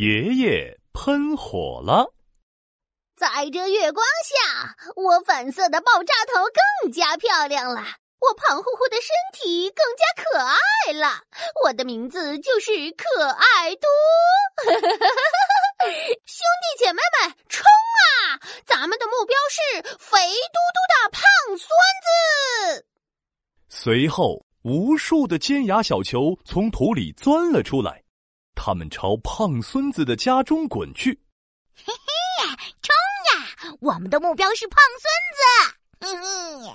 爷爷喷火了。在这月光下，我粉色的爆炸头更加漂亮了。我胖乎乎的身体更加可爱了。我的名字就是可爱多。兄弟姐妹们，冲啊！咱们的目标是肥嘟嘟的胖孙子。随后，无数的尖牙小球从土里钻了出来，他们朝胖孙子的家中滚去。嘿嘿，冲呀！我们的目标是胖孙子。嗯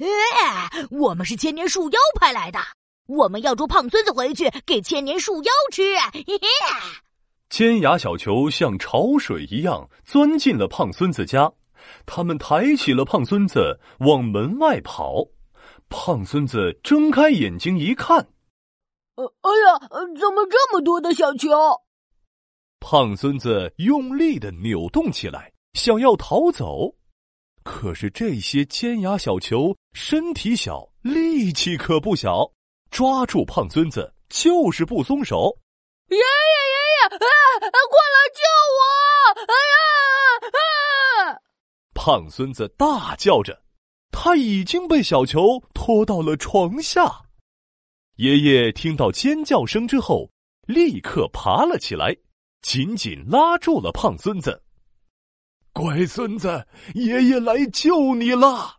嗯。哎，我们是千年树妖派来的，我们要捉胖孙子回去给千年树妖吃。嘿嘿，尖牙小球像潮水一样钻进了胖孙子家，他们抬起了胖孙子往门外跑。胖孙子睁开眼睛一看，呃，哎呀，怎么这么多的小球？胖孙子用力的扭动起来，想要逃走。可是这些尖牙小球身体小，力气可不小，抓住胖孙子就是不松手。爷爷爷爷，啊，快来救我！哎呀啊！胖孙子大叫着，他已经被小球拖到了床下。爷爷听到尖叫声之后，立刻爬了起来，紧紧拉住了胖孙子。乖孙子，爷爷来救你了。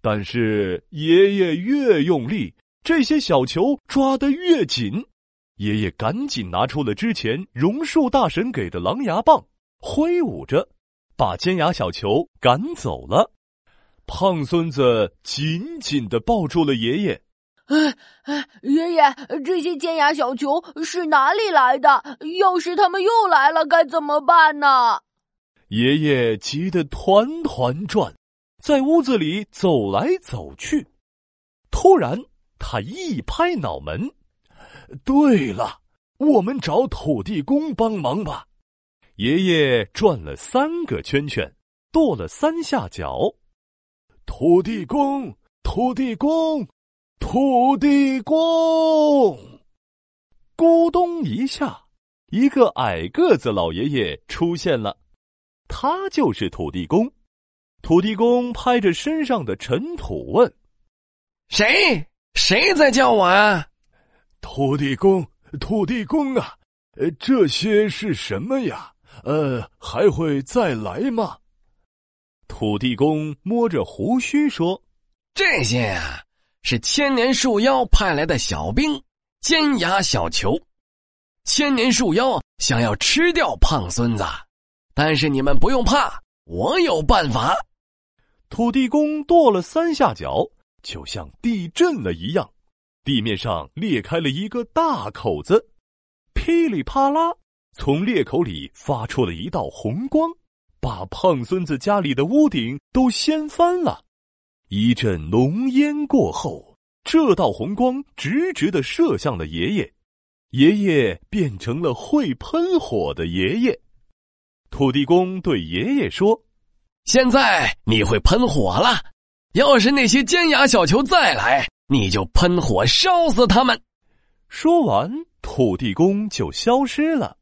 但是爷爷越用力，这些小球抓得越紧。爷爷赶紧拿出了之前榕树大神给的狼牙棒，挥舞着，把尖牙小球赶走了。胖孙子紧紧的抱住了爷爷。哎哎，爷爷，这些尖牙小球是哪里来的？要是他们又来了，该怎么办呢？爷爷急得团团转，在屋子里走来走去。突然，他一拍脑门：“对了，我们找土地公帮忙吧！”爷爷转了三个圈圈，跺了三下脚：“土地公，土地公，土地公！”咕咚一下，一个矮个子老爷爷出现了。他就是土地公，土地公拍着身上的尘土问：“谁？谁在叫我啊？”土地公，土地公啊，呃，这些是什么呀？呃，还会再来吗？土地公摸着胡须说：“这些呀，是千年树妖派来的小兵，尖牙小球。千年树妖想要吃掉胖孙子。”但是你们不用怕，我有办法。土地公跺了三下脚，就像地震了一样，地面上裂开了一个大口子，噼里啪啦，从裂口里发出了一道红光，把胖孙子家里的屋顶都掀翻了。一阵浓烟过后，这道红光直直的射向了爷爷，爷爷变成了会喷火的爷爷。土地公对爷爷说：“现在你会喷火了，要是那些尖牙小球再来，你就喷火烧死他们。”说完，土地公就消失了。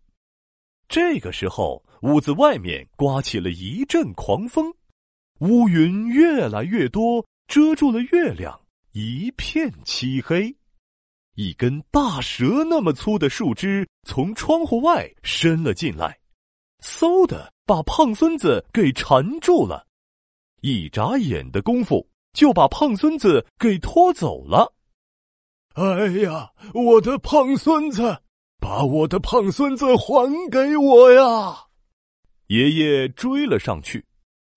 这个时候，屋子外面刮起了一阵狂风，乌云越来越多，遮住了月亮，一片漆黑。一根大蛇那么粗的树枝从窗户外伸了进来。嗖的把胖孙子给缠住了，一眨眼的功夫就把胖孙子给拖走了。哎呀，我的胖孙子，把我的胖孙子还给我呀！爷爷追了上去，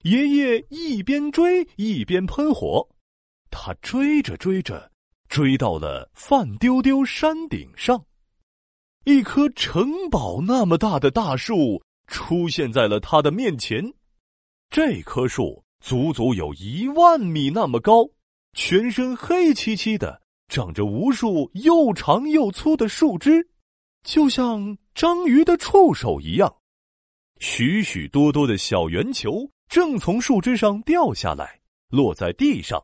爷爷一边追一边喷火，他追着追着，追到了范丢丢山顶上，一棵城堡那么大的大树。出现在了他的面前，这棵树足足有一万米那么高，全身黑漆漆的，长着无数又长又粗的树枝，就像章鱼的触手一样。许许多多的小圆球正从树枝上掉下来，落在地上，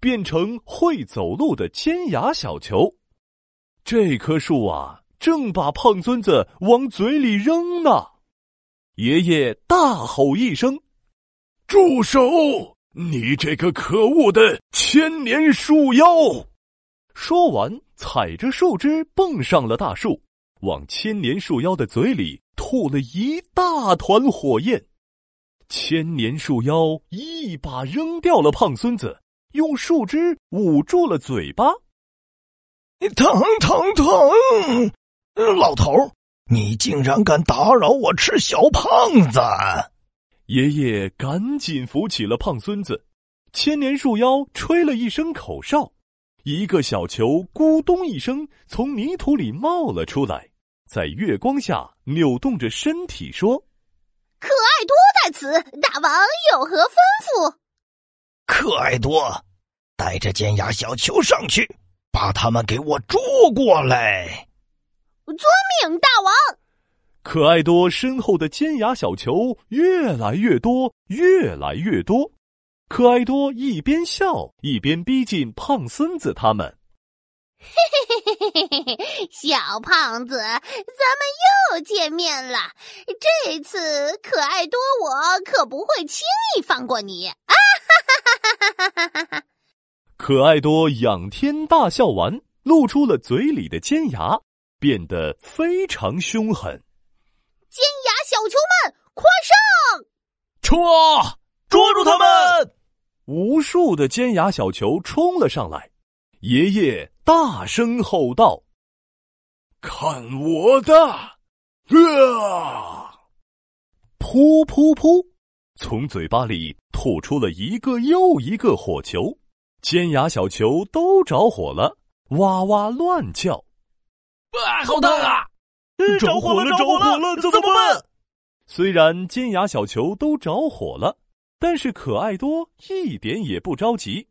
变成会走路的尖牙小球。这棵树啊，正把胖孙子往嘴里扔呢。爷爷大吼一声：“住手！你这个可恶的千年树妖！”说完，踩着树枝蹦上了大树，往千年树妖的嘴里吐了一大团火焰。千年树妖一把扔掉了胖孙子，用树枝捂住了嘴巴。疼疼疼！老头，你竟然敢打扰我吃小胖子！爷爷赶紧扶起了胖孙子。千年树妖吹了一声口哨，一个小球咕咚一声从泥土里冒了出来，在月光下扭动着身体说：“可爱多在此，大王有何吩咐？”可爱多，带着尖牙小球上去。把他们给我捉过来！遵命，大王。可爱多身后的尖牙小球越来越多，越来越多。可爱多一边笑一边逼近胖孙子他们。嘿嘿嘿嘿嘿嘿，小胖子，咱们又见面了。这次可爱多我可不会轻易放过你！啊哈哈哈哈哈哈哈！可爱多仰天大笑完，露出了嘴里的尖牙，变得非常凶狠。尖牙小球们，快上！戳！捉住他们！无数的尖牙小球冲了上来。爷爷大声吼道：“看我的！”啊！噗噗噗，从嘴巴里吐出了一个又一个火球。尖牙小球都着火了，哇哇乱叫，啊，好烫啊！着火了，着火了，怎么办？虽然尖牙小球都着火了，但是可爱多一点也不着急。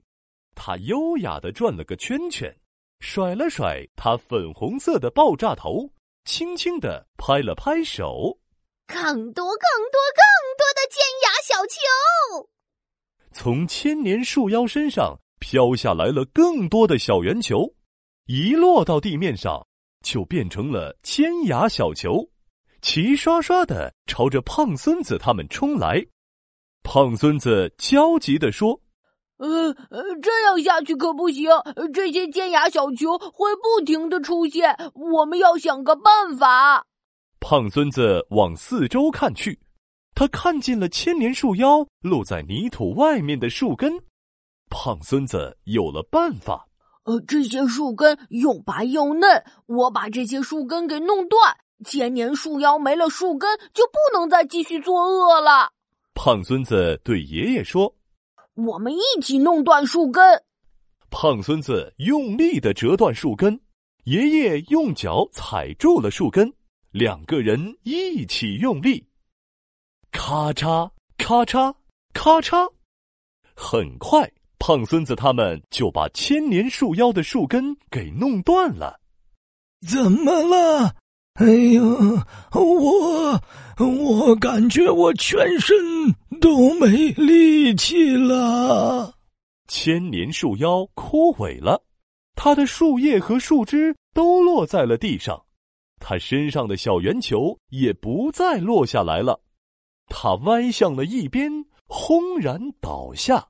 他优雅的转了个圈圈，甩了甩他粉红色的爆炸头，轻轻的拍了拍手。更多、更多、更多的尖牙小球从千年树妖身上。飘下来了更多的小圆球，一落到地面上，就变成了尖牙小球，齐刷刷的朝着胖孙子他们冲来。胖孙子焦急的说：“呃呃，这样下去可不行，这些尖牙小球会不停的出现，我们要想个办法。”胖孙子往四周看去，他看见了千年树妖露在泥土外面的树根。胖孙子有了办法，呃，这些树根又白又嫩，我把这些树根给弄断，千年树妖没了树根就不能再继续作恶了。胖孙子对爷爷说：“我们一起弄断树根。”胖孙子用力的折断树根，爷爷用脚踩住了树根，两个人一起用力，咔嚓咔嚓咔嚓，很快。胖孙子他们就把千年树妖的树根给弄断了。怎么了？哎呀，我我感觉我全身都没力气了。千年树妖枯萎了，它的树叶和树枝都落在了地上，它身上的小圆球也不再落下来了，它歪向了一边，轰然倒下。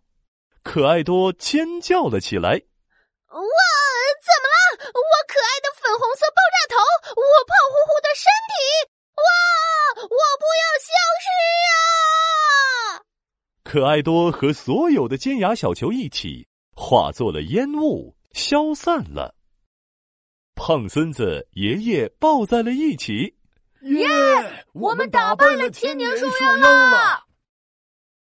可爱多尖叫了起来！哇，怎么了？我可爱的粉红色爆炸头，我胖乎乎的身体，哇！我不要消失啊！可爱多和所有的尖牙小球一起化作了烟雾，消散了。胖孙子爷爷抱在了一起，耶！我们打败了千年树妖了。